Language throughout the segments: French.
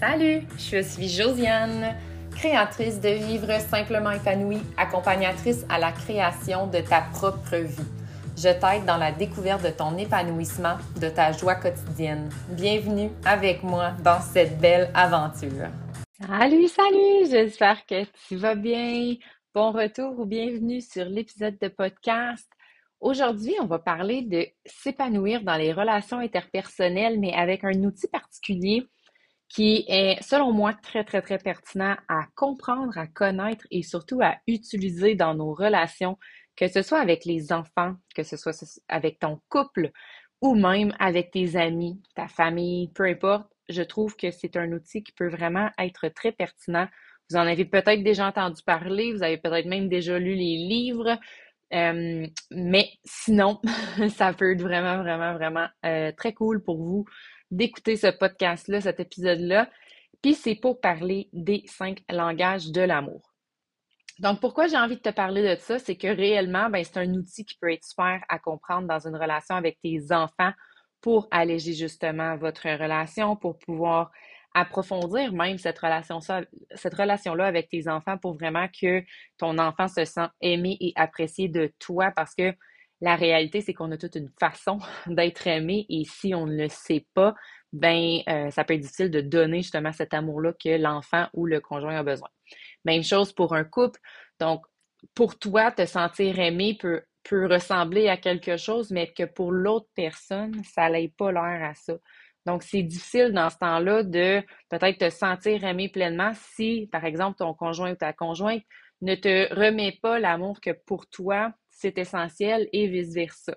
Salut, je suis Josiane, créatrice de Vivre simplement épanouie, accompagnatrice à la création de ta propre vie. Je t'aide dans la découverte de ton épanouissement, de ta joie quotidienne. Bienvenue avec moi dans cette belle aventure. Salut, salut, j'espère que tu vas bien. Bon retour ou bienvenue sur l'épisode de podcast. Aujourd'hui, on va parler de s'épanouir dans les relations interpersonnelles, mais avec un outil particulier qui est, selon moi, très, très, très pertinent à comprendre, à connaître et surtout à utiliser dans nos relations, que ce soit avec les enfants, que ce soit avec ton couple ou même avec tes amis, ta famille, peu importe. Je trouve que c'est un outil qui peut vraiment être très pertinent. Vous en avez peut-être déjà entendu parler, vous avez peut-être même déjà lu les livres, euh, mais sinon, ça peut être vraiment, vraiment, vraiment euh, très cool pour vous d'écouter ce podcast-là, cet épisode-là. Puis c'est pour parler des cinq langages de l'amour. Donc, pourquoi j'ai envie de te parler de ça, c'est que réellement, ben, c'est un outil qui peut être super à comprendre dans une relation avec tes enfants pour alléger justement votre relation, pour pouvoir approfondir même cette relation cette relation-là avec tes enfants pour vraiment que ton enfant se sent aimé et apprécié de toi parce que la réalité, c'est qu'on a toute une façon d'être aimé et si on ne le sait pas, ben euh, ça peut être difficile de donner justement cet amour-là que l'enfant ou le conjoint a besoin. Même chose pour un couple. Donc, pour toi, te sentir aimé peut, ressembler à quelque chose, mais que pour l'autre personne, ça n'ait pas l'air à ça. Donc, c'est difficile dans ce temps-là de peut-être te sentir aimé pleinement si, par exemple, ton conjoint ou ta conjointe ne te remet pas l'amour que pour toi, c'est essentiel et vice-versa.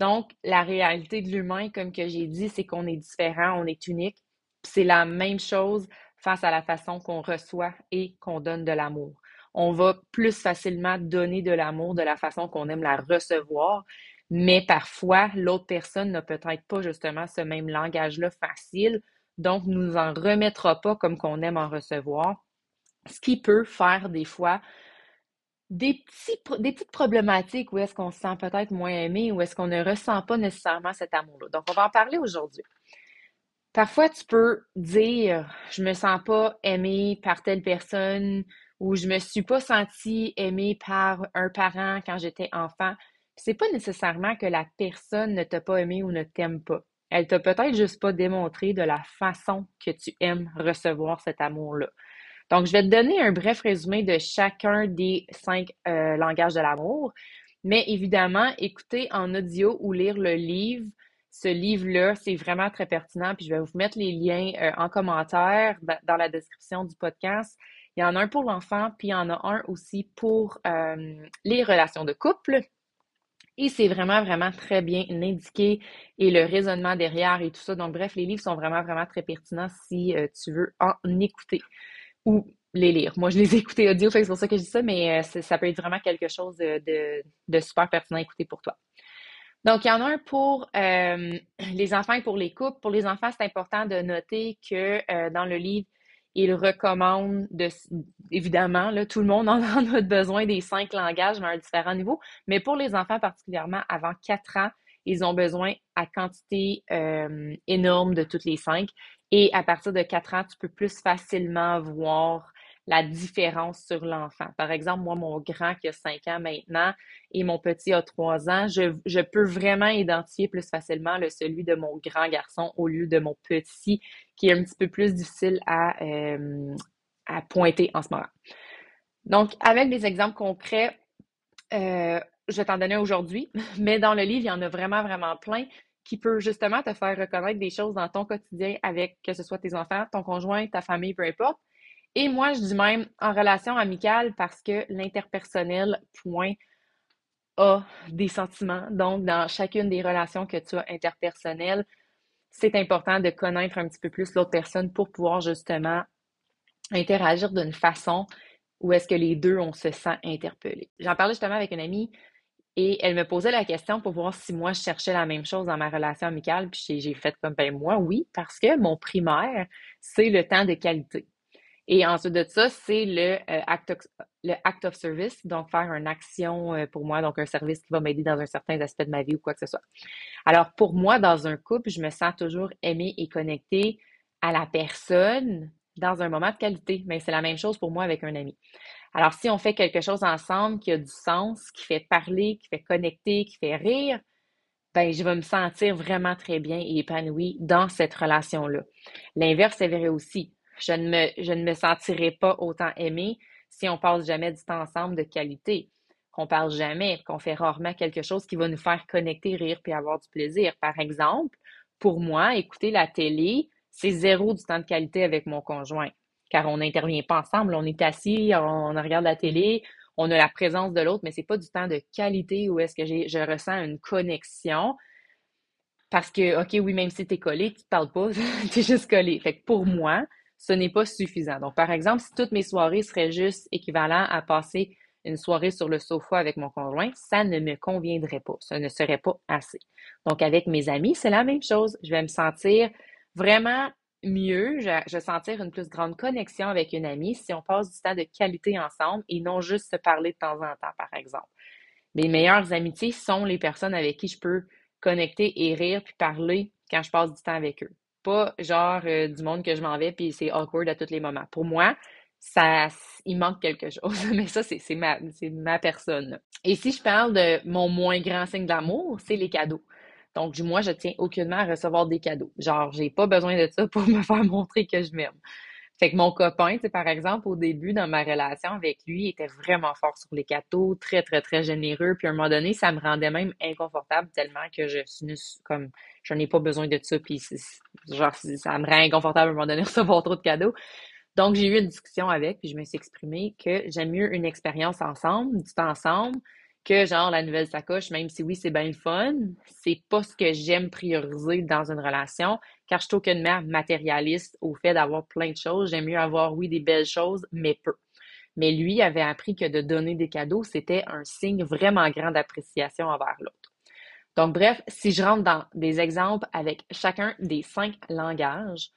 Donc, la réalité de l'humain, comme que j'ai dit, c'est qu'on est différent, on est unique. C'est la même chose face à la façon qu'on reçoit et qu'on donne de l'amour. On va plus facilement donner de l'amour de la façon qu'on aime la recevoir, mais parfois, l'autre personne n'a peut-être pas justement ce même langage-là facile, donc nous en remettra pas comme qu'on aime en recevoir, ce qui peut faire des fois des, petits, petites problématiques où est-ce qu'on se sent peut-être moins aimé, ou est-ce qu'on ne ressent pas nécessairement cet amour-là. Donc, on va en parler aujourd'hui. Parfois, tu peux dire, je me sens pas aimé par telle personne, ou je me suis pas senti aimé par un parent quand j'étais enfant. C'est pas nécessairement que la personne ne t'a pas aimé ou ne t'aime pas. Elle t'a peut-être juste pas démontré de la façon que tu aimes recevoir cet amour-là. Donc, je vais te donner un bref résumé de chacun des cinq euh, langages de l'amour. Mais évidemment, écouter en audio ou lire le livre, ce livre-là, c'est vraiment très pertinent. Puis je vais vous mettre les liens euh, en commentaire dans la description du podcast. Il y en a un pour l'enfant, puis il y en a un aussi pour euh, les relations de couple. Et c'est vraiment, vraiment très bien indiqué et le raisonnement derrière et tout ça. Donc, bref, les livres sont vraiment, vraiment très pertinents si tu veux en écouter ou les lire. Moi, je les ai écoutés audio, c'est pour ça que je dis ça, mais euh, ça peut être vraiment quelque chose de, super pertinent à écouter pour toi. Donc, il y en a un pour euh, les enfants et pour les couples. Pour les enfants, c'est important de noter que euh, dans le livre, il recommande de, évidemment, là, tout le monde en a besoin des cinq langages, mais à un différent niveau. Mais pour les enfants, particulièrement avant quatre ans, ils ont besoin à quantité énorme de toutes les cinq. Et à partir de 4 ans, tu peux plus facilement voir la différence sur l'enfant. Par exemple, moi, mon grand qui a 5 ans maintenant et mon petit a 3 ans, je, peux vraiment identifier plus facilement le, celui de mon grand garçon au lieu de mon petit qui est un petit peu plus difficile à, euh, à pointer en ce moment. Donc, avec des exemples concrets, euh, je t'en donner aujourd'hui, mais dans le livre, il y en a vraiment, vraiment plein qui peut justement te faire reconnaître des choses dans ton quotidien avec que ce soit tes enfants, ton conjoint, ta famille, peu importe. Et moi, je dis même en relation amicale parce que l'interpersonnel, point, a des sentiments. Donc, dans chacune des relations que tu as interpersonnelles, c'est important de connaître un petit peu plus l'autre personne pour pouvoir justement interagir d'une façon où est-ce que les deux, on se sent interpellés. J'en parlais justement avec une amie et elle me posait la question pour voir si moi, je cherchais la même chose dans ma relation amicale. Puis j'ai fait comme, ben moi, oui, parce que mon primaire, c'est le temps de qualité. Et ensuite de ça, c'est le, euh, act of, le act of service, donc faire une action euh, pour moi, donc un service qui va m'aider dans un certain aspect de ma vie ou quoi que ce soit. Alors pour moi, dans un couple, je me sens toujours aimée et connectée à la personne dans un moment de qualité. Mais c'est la même chose pour moi avec un ami. Alors, si on fait quelque chose ensemble qui a du sens, qui fait parler, qui fait connecter, qui fait rire, ben, je vais me sentir vraiment très bien et épanouie dans cette relation-là. L'inverse est vrai aussi. Je ne, me, je ne me sentirai pas autant aimée si on passe jamais du temps ensemble de qualité, qu'on parle jamais, qu'on fait rarement quelque chose qui va nous faire connecter, rire puis avoir du plaisir. Par exemple, pour moi, écouter la télé, c'est zéro du temps de qualité avec mon conjoint, car on n'intervient pas ensemble, on est assis, on, regarde la télé, on a la présence de l'autre, mais c'est pas du temps de qualité où est-ce que je ressens une connexion. Parce que, OK, oui, même si tu es collé, tu te parles pas, tu es juste collé. Fait que pour moi, ce n'est pas suffisant. Donc, par exemple, si toutes mes soirées seraient juste équivalentes à passer une soirée sur le sofa avec mon conjoint, ça ne me conviendrait pas. Ça ne serait pas assez. Donc, avec mes amis, c'est la même chose. Je vais me sentir vraiment mieux, je, vais sentir une plus grande connexion avec une amie si on passe du temps de qualité ensemble et non juste se parler de temps en temps, par exemple. Mes meilleures amitiés sont les personnes avec qui je peux connecter et rire puis parler quand je passe du temps avec eux. Pas genre euh, du monde que je m'en vais puis c'est awkward à tous les moments. Pour moi, ça, il manque quelque chose. Mais ça, c'est ma, ma personne. Et si je parle de mon moins grand signe d'amour, c'est les cadeaux. Donc, moi, je tiens aucunement à recevoir des cadeaux. Genre, j'ai pas besoin de ça pour me faire montrer que je m'aime. Fait que mon copain, tu par exemple, au début, dans ma relation avec lui, était vraiment fort sur les cadeaux, très, très, très généreux. Puis à un moment donné, ça me rendait même inconfortable tellement que je suis comme, je n'ai pas besoin de ça. Puis genre, ça me rend inconfortable à un moment donné recevoir trop de cadeaux. Donc, j'ai eu une discussion avec, puis je me suis exprimée que j'aime mieux une expérience ensemble, du temps ensemble, que genre la nouvelle sacoche, même si oui, c'est bien le fun, c'est pas ce que j'aime prioriser dans une relation, car je suis aucunement matérialiste au fait d'avoir plein de choses. J'aime mieux avoir, oui, des belles choses, mais peu. Mais lui avait appris que de donner des cadeaux, c'était un signe vraiment grand d'appréciation envers l'autre. Donc, bref, si je rentre dans des exemples avec chacun des cinq langages,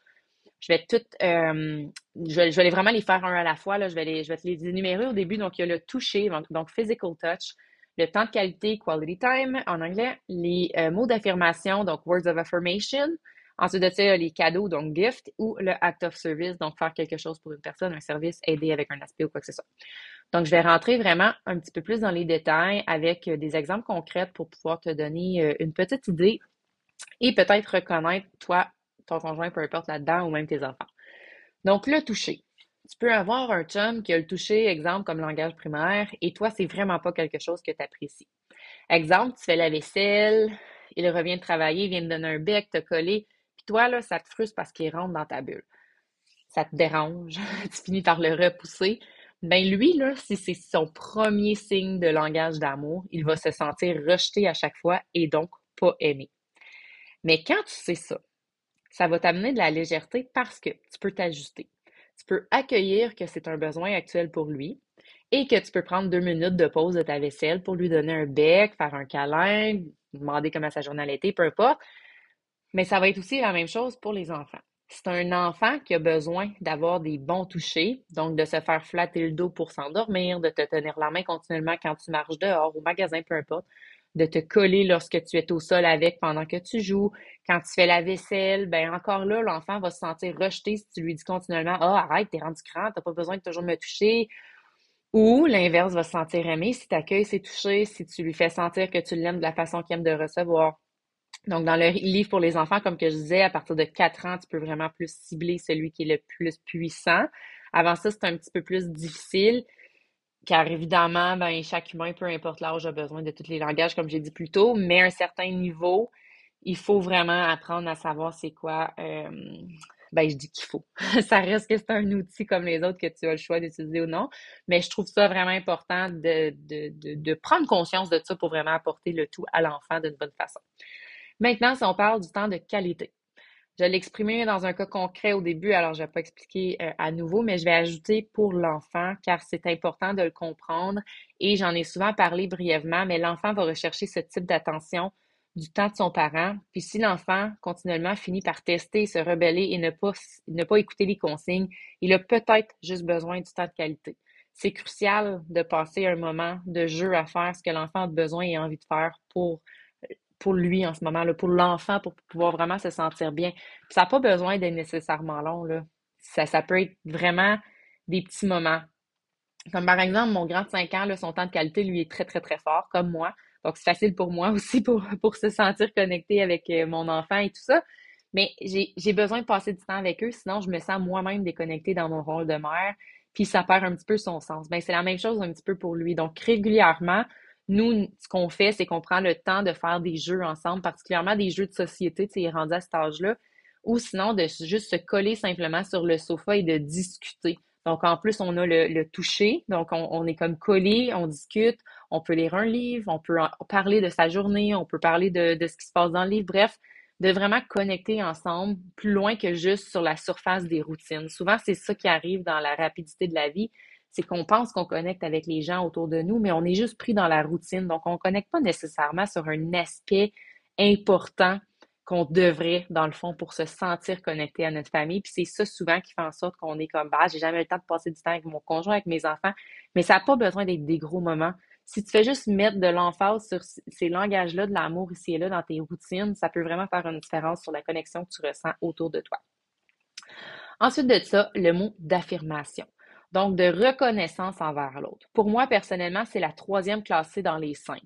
je vais tout, euh, je, vais, vraiment les faire un à la fois. Je, vais les, je vais les énumérer au début. Donc, il y a le toucher, donc physical touch, le temps de qualité, quality time en anglais, les euh, mots d'affirmation, donc words of affirmation. Ensuite de ça, les cadeaux, donc gift, ou le act of service, donc faire quelque chose pour une personne, un service, aider avec un aspect ou quoi que ce soit. Donc, je vais rentrer vraiment un petit peu plus dans les détails avec euh, des exemples concrets pour pouvoir te donner euh, une petite idée et peut-être reconnaître, toi, ton conjoint, peu importe là-dedans, ou même tes enfants. Donc, le toucher. Tu peux avoir un chum qui a le toucher, exemple, comme langage primaire, et toi, c'est vraiment pas quelque chose que tu apprécies. Exemple, tu fais la vaisselle, il revient de travailler, il vient de donner un bec, te coller, puis toi, là, ça te frustre parce qu'il rentre dans ta bulle. Ça te dérange, tu finis par le repousser. Ben lui, là, si c'est son premier signe de langage d'amour, il va se sentir rejeté à chaque fois et donc pas aimé. Mais quand tu sais ça, ça va t'amener de la légèreté parce que tu peux t'ajuster tu peux accueillir que c'est un besoin actuel pour lui et que tu peux prendre deux minutes de pause de ta vaisselle pour lui donner un bec, faire un câlin, demander comment sa journée a été, peu importe. Mais ça va être aussi la même chose pour les enfants. C'est un enfant qui a besoin d'avoir des bons touchés, donc de se faire flatter le dos pour s'endormir, de te tenir la main continuellement quand tu marches dehors, au magasin, peu importe, de te coller lorsque tu es au sol avec pendant que tu joues. Quand tu fais la vaisselle, ben encore là, l'enfant va se sentir rejeté si tu lui dis continuellement Ah, arrête, t'es rendu grand, t'as pas besoin de toujours me toucher. Ou l'inverse va se sentir aimé si tu accueilles ses touchés, si tu lui fais sentir que tu l'aimes de la façon qu'il aime de recevoir. Donc, dans le livre pour les enfants, comme que je disais, à partir de 4 ans, tu peux vraiment plus cibler celui qui est le plus puissant. Avant ça, c'est un petit peu plus difficile. Car évidemment, ben, chaque humain, peu importe l'âge, a besoin de tous les langages, comme j'ai dit plus tôt, mais à un certain niveau, il faut vraiment apprendre à savoir c'est quoi. Ben, je dis qu'il faut. ça reste que c'est un outil comme les autres que tu as le choix d'utiliser ou non. Mais je trouve ça vraiment important de prendre conscience de ça pour vraiment apporter le tout à l'enfant d'une bonne façon. Maintenant, si on parle du temps de qualité. Je l'ai dans un cas concret au début, alors je ne vais pas expliquer euh, à nouveau, mais je vais ajouter pour l'enfant car c'est important de le comprendre et j'en ai souvent parlé brièvement, mais l'enfant va rechercher ce type d'attention du temps de son parent. Puis si l'enfant continuellement finit par tester, se rebeller et ne pas, ne pas écouter les consignes, il a peut-être juste besoin du temps de qualité. C'est crucial de passer un moment de jeu à faire ce que l'enfant a besoin et envie de faire pour pour lui en ce moment, là, pour l'enfant, pour pouvoir vraiment se sentir bien. ça n'a pas besoin d'être nécessairement long. Là. Ça, peut être vraiment des petits moments. Comme par exemple, mon grand de 5 ans, son temps de qualité, lui, est très, très, très fort, comme moi. Donc, c'est facile pour moi aussi pour, se sentir connecté avec euh, mon enfant et tout ça. Mais j'ai besoin de passer du temps avec eux, sinon je me sens moi-même déconnectée dans mon rôle de mère, puis ça perd un petit peu son sens. Ben, c'est la même chose un petit peu pour lui. Donc, régulièrement, nous, ce qu'on fait, c'est qu'on prend le temps de faire des jeux ensemble, particulièrement des jeux de société, tu sais, rendu à cet âge-là, ou sinon de juste se coller simplement sur le sofa et de discuter. Donc, en plus, on a le, toucher. Donc, on, est comme collé, on discute, on peut lire un livre, on peut parler de sa journée, on peut parler de, de ce qui se passe dans le livre. Bref, de vraiment connecter ensemble plus loin que juste sur la surface des routines. Souvent, c'est ça qui arrive dans la rapidité de la vie, c'est qu'on pense qu'on connecte avec les gens autour de nous, mais on est juste pris dans la routine. Donc, on ne connecte pas nécessairement sur un aspect important qu'on devrait, dans le fond, pour se sentir connecté à notre famille. Puis c'est ça souvent qui fait en sorte qu'on est comme, bah, j'ai jamais le temps de passer du temps avec mon conjoint, avec mes enfants. Mais ça n'a pas besoin d'être des gros moments. Si tu fais juste mettre de l'emphase sur ces langages-là, de l'amour ici et là dans tes routines, ça peut vraiment faire une différence sur la connexion que tu ressens autour de toi. Ensuite de ça, le mot d'affirmation. Donc, de reconnaissance envers l'autre. Pour moi, personnellement, c'est la troisième classée dans les cinq.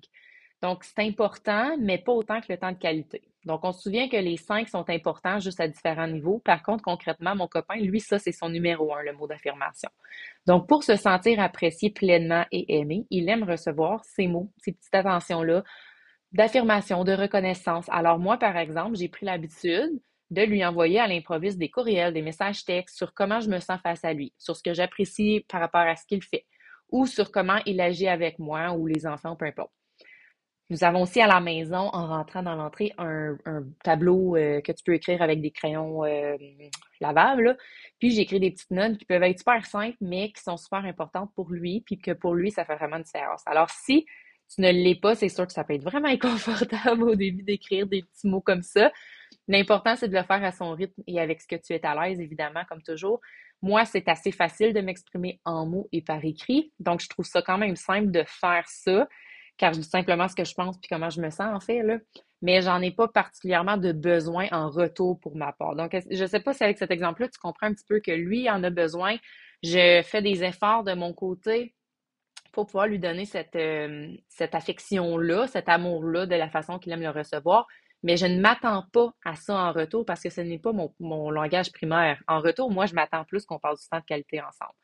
Donc, c'est important, mais pas autant que le temps de qualité. Donc, on se souvient que les cinq sont importants juste à différents niveaux. Par contre, concrètement, mon copain, lui, ça, c'est son numéro un, le mot d'affirmation. Donc, pour se sentir apprécié pleinement et aimé, il aime recevoir ces mots, ces petites attentions-là d'affirmation, de reconnaissance. Alors, moi, par exemple, j'ai pris l'habitude de lui envoyer à l'improviste des courriels, des messages textes sur comment je me sens face à lui, sur ce que j'apprécie par rapport à ce qu'il fait, ou sur comment il agit avec moi ou les enfants, peu importe. Nous avons aussi à la maison, en rentrant dans l'entrée, un, tableau euh, que tu peux écrire avec des crayons euh, lavables. Puis j'écris des petites notes qui peuvent être super simples, mais qui sont super importantes pour lui, puis que pour lui, ça fait vraiment une différence. Alors si tu ne l'es pas, c'est sûr que ça peut être vraiment inconfortable au début d'écrire des petits mots comme ça. L'important, c'est de le faire à son rythme et avec ce que tu es à l'aise, évidemment, comme toujours. Moi, c'est assez facile de m'exprimer en mots et par écrit. Donc, je trouve ça quand même simple de faire ça car je dis simplement ce que je pense puis comment je me sens, en fait, là. Mais j'en ai pas particulièrement de besoin en retour pour ma part. Donc, je sais pas si avec cet exemple-là, tu comprends un petit peu que lui en a besoin. Je fais des efforts de mon côté pour pouvoir lui donner cette, euh, cette affection-là, cet amour-là de la façon qu'il aime le recevoir. Mais je ne m'attends pas à ça en retour parce que ce n'est pas mon, langage primaire. En retour, moi, je m'attends plus qu'on parle du temps de qualité ensemble.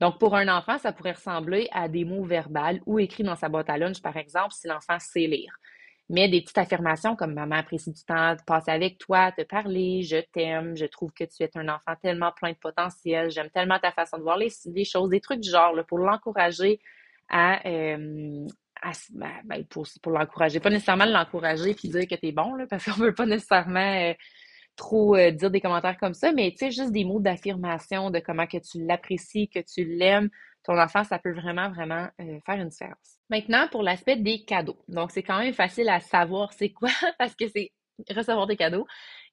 Donc, pour un enfant, ça pourrait ressembler à des mots verbales ou écrits dans sa boîte à lunch, par exemple, si l'enfant sait lire. Mais des petites affirmations comme maman apprécie du temps de passer avec toi, te parler, je t'aime, je trouve que tu es un enfant tellement plein de potentiel, j'aime tellement ta façon de voir les, choses, des trucs du genre pour l'encourager à, euh, ben, ben, pour, pour l'encourager, pas nécessairement l'encourager puis dire que tu es bon, là, parce qu'on veut pas nécessairement euh, trop euh, dire des commentaires comme ça, mais tu sais, juste des mots d'affirmation de comment que tu l'apprécies, que tu l'aimes. Ton enfant, ça peut vraiment, vraiment euh, faire une différence. Maintenant, pour l'aspect des cadeaux. Donc, c'est quand même facile à savoir c'est quoi parce que c'est recevoir des cadeaux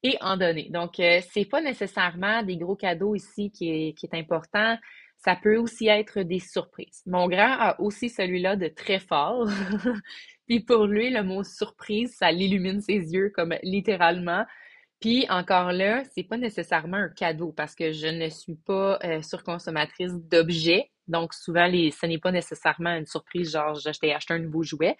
et en donner. Donc, euh, c'est pas nécessairement des gros cadeaux ici qui est, qui est important. Ça peut aussi être des surprises. Mon grand a aussi celui-là de très fort. Puis pour lui, le mot surprise, ça l'illumine ses yeux comme littéralement. Puis encore là, c'est pas nécessairement un cadeau parce que je ne suis pas euh, surconsommatrice d'objets. Donc souvent, ce n'est pas nécessairement une surprise, genre je t'ai acheté un nouveau jouet.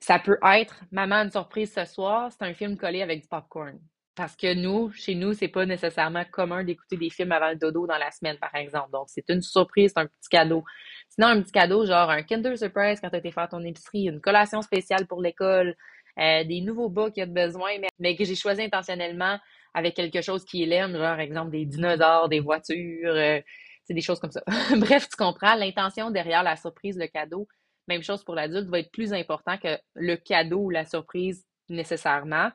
Ça peut être maman une surprise ce soir, c'est un film collé avec du popcorn. Parce que nous, chez nous, c'est pas nécessairement commun d'écouter des films avant le dodo dans la semaine, par exemple. Donc, c'est une surprise, c'est un petit cadeau. Sinon, un petit cadeau, genre un Kinder Surprise quand tu été faire ton épicerie, une collation spéciale pour l'école, euh, des nouveaux bas qu'il a besoin, mais, que j'ai choisi intentionnellement avec quelque chose qu'il aime, genre, exemple, des dinosaures, des voitures, euh, c'est des choses comme ça. Bref, tu comprends, l'intention derrière la surprise, le cadeau, même chose pour l'adulte, va être plus important que le cadeau ou la surprise nécessairement,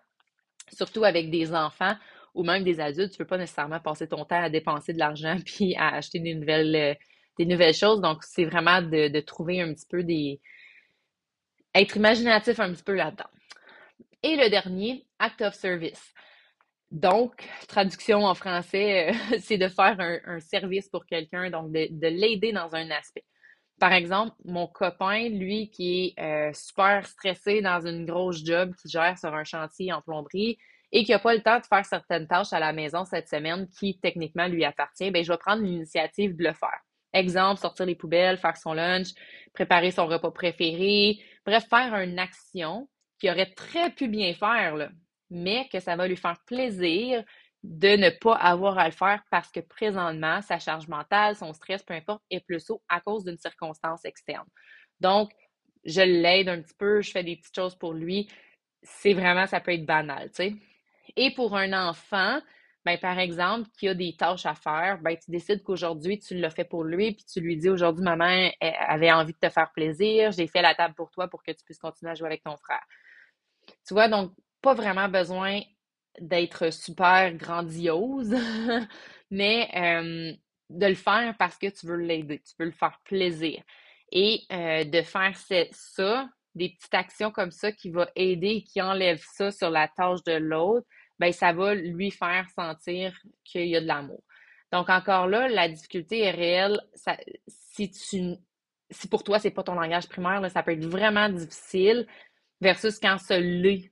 surtout avec des enfants ou même des adultes, tu peux pas nécessairement passer ton temps à dépenser de l'argent puis à acheter des nouvelles, euh, des nouvelles choses. Donc, c'est vraiment de, de, trouver un petit peu des. être imaginatif un petit peu là-dedans. Et le dernier, act of service. Donc, traduction en français, euh, c'est de faire un, service pour quelqu'un, donc de, l'aider dans un aspect. Par exemple, mon copain, lui, qui est euh, super stressé dans une grosse job, qui gère sur un chantier en plomberie et qui n'a pas le temps de faire certaines tâches à la maison cette semaine qui techniquement lui appartient, ben je vais prendre l'initiative de le faire. Exemple, sortir les poubelles, faire son lunch, préparer son repas préféré, bref, faire une action qu'il aurait très pu bien faire, mais que ça va lui faire plaisir de ne pas avoir à le faire parce que présentement, sa charge mentale, son stress, peu importe, est plus haut à cause d'une circonstance externe. Donc, je l'aide un petit peu, je fais des petites choses pour lui. C'est vraiment, ça peut être banal, tu sais. Et pour un enfant, ben, par exemple, qui a des tâches à faire, ben, tu décides qu'aujourd'hui, tu l'as fait pour lui, puis tu lui dis aujourd'hui, maman avait envie de te faire plaisir, j'ai fait la table pour toi pour que tu puisses continuer à jouer avec ton frère. Tu vois, donc, pas vraiment besoin d'être super grandiose, mais de le faire parce que tu veux l'aider, tu veux le faire plaisir. Et de faire ça, des petites actions comme ça qui vont aider et qui enlèvent ça sur la tâche de l'autre, ben ça va lui faire sentir qu'il y a de l'amour. Donc encore là, la difficulté est réelle. si tu si pour toi c'est pas ton langage primaire, ça peut être vraiment difficile versus quand ça l'est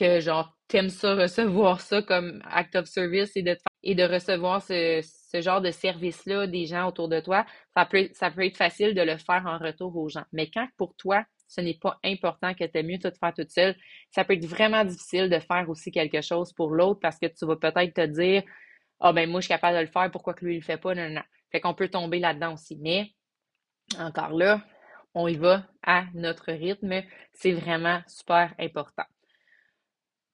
que genre t'aimes ça recevoir ça comme act of service et de et de recevoir ce, ce genre de service-là des gens autour de toi, ça peut, ça peut être facile de le faire en retour aux gens. Mais quand pour toi, ce n'est pas important que tu aies mieux tout faire toute seule. Ça peut être vraiment difficile de faire aussi quelque chose pour l'autre parce que tu vas peut-être te dire Ah ben moi je suis capable de le faire, pourquoi que lui il le fait pas? Non, non. Fait qu'on peut tomber là-dedans aussi. Mais encore là, on y va à notre rythme. C'est vraiment super important.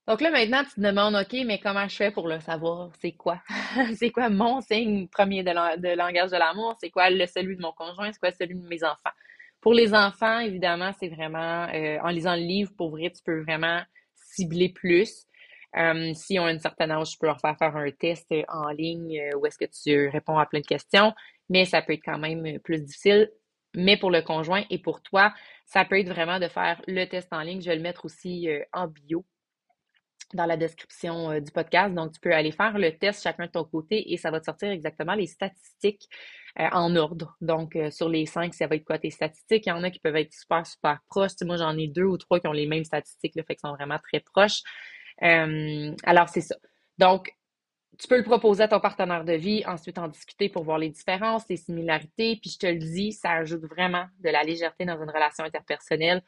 Donc là, maintenant, tu te demandes, OK, mais comment je fais pour le savoir? C'est quoi? c'est quoi mon signe premier de, langage de l'amour? C'est quoi le celui de mon conjoint? C'est quoi celui de mes enfants? Pour les enfants, évidemment, c'est vraiment, euh, en lisant le livre, pour vrai, tu peux vraiment cibler plus. Euh, si on a une certaine âge, tu peux leur faire faire un test en ligne euh, où est-ce que tu réponds à plein de questions, mais ça peut être quand même plus difficile. Mais pour le conjoint et pour toi, ça peut être vraiment de faire le test en ligne. Je vais le mettre aussi en bio dans la description euh, du podcast. Donc, tu peux aller faire le test chacun de ton côté et ça va te sortir exactement les statistiques euh, en ordre. Donc, euh, sur les cinq, ça va être quoi tes statistiques? Il y en a qui peuvent être super, super proches. moi, j'en ai deux ou trois qui ont les mêmes statistiques, le fait qu'ils sont vraiment très proches. alors, c'est ça. Donc, tu peux le proposer à ton partenaire de vie, ensuite en discuter pour voir les différences, les similarités. Puis je te le dis, ça ajoute vraiment de la légèreté dans une relation interpersonnelle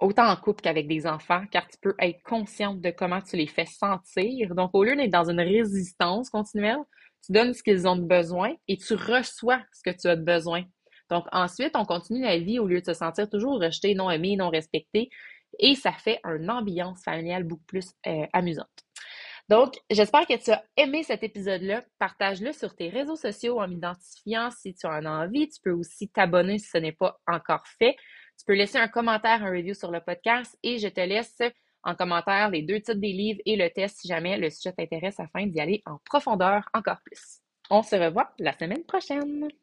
autant en couple qu'avec des enfants, car tu peux être consciente de comment tu les fais sentir. Donc, au lieu d'être dans une résistance continuelle, tu donnes ce qu'ils ont besoin et tu reçois ce que tu as besoin. Donc, ensuite, on continue la vie au lieu de se sentir toujours rejeté, non aimé, non respecté. Et ça fait une ambiance familiale beaucoup plus euh, amusante. Donc, j'espère que tu as aimé cet épisode-là. Partage-le sur tes réseaux sociaux en m'identifiant si tu en as envie. Tu peux aussi t'abonner si ce n'est pas encore fait. Tu peux laisser un commentaire, un review sur le podcast et je te laisse en commentaire les deux titres des livres et le test si jamais le sujet t'intéresse afin d'y aller en profondeur encore plus. On se revoit la semaine prochaine.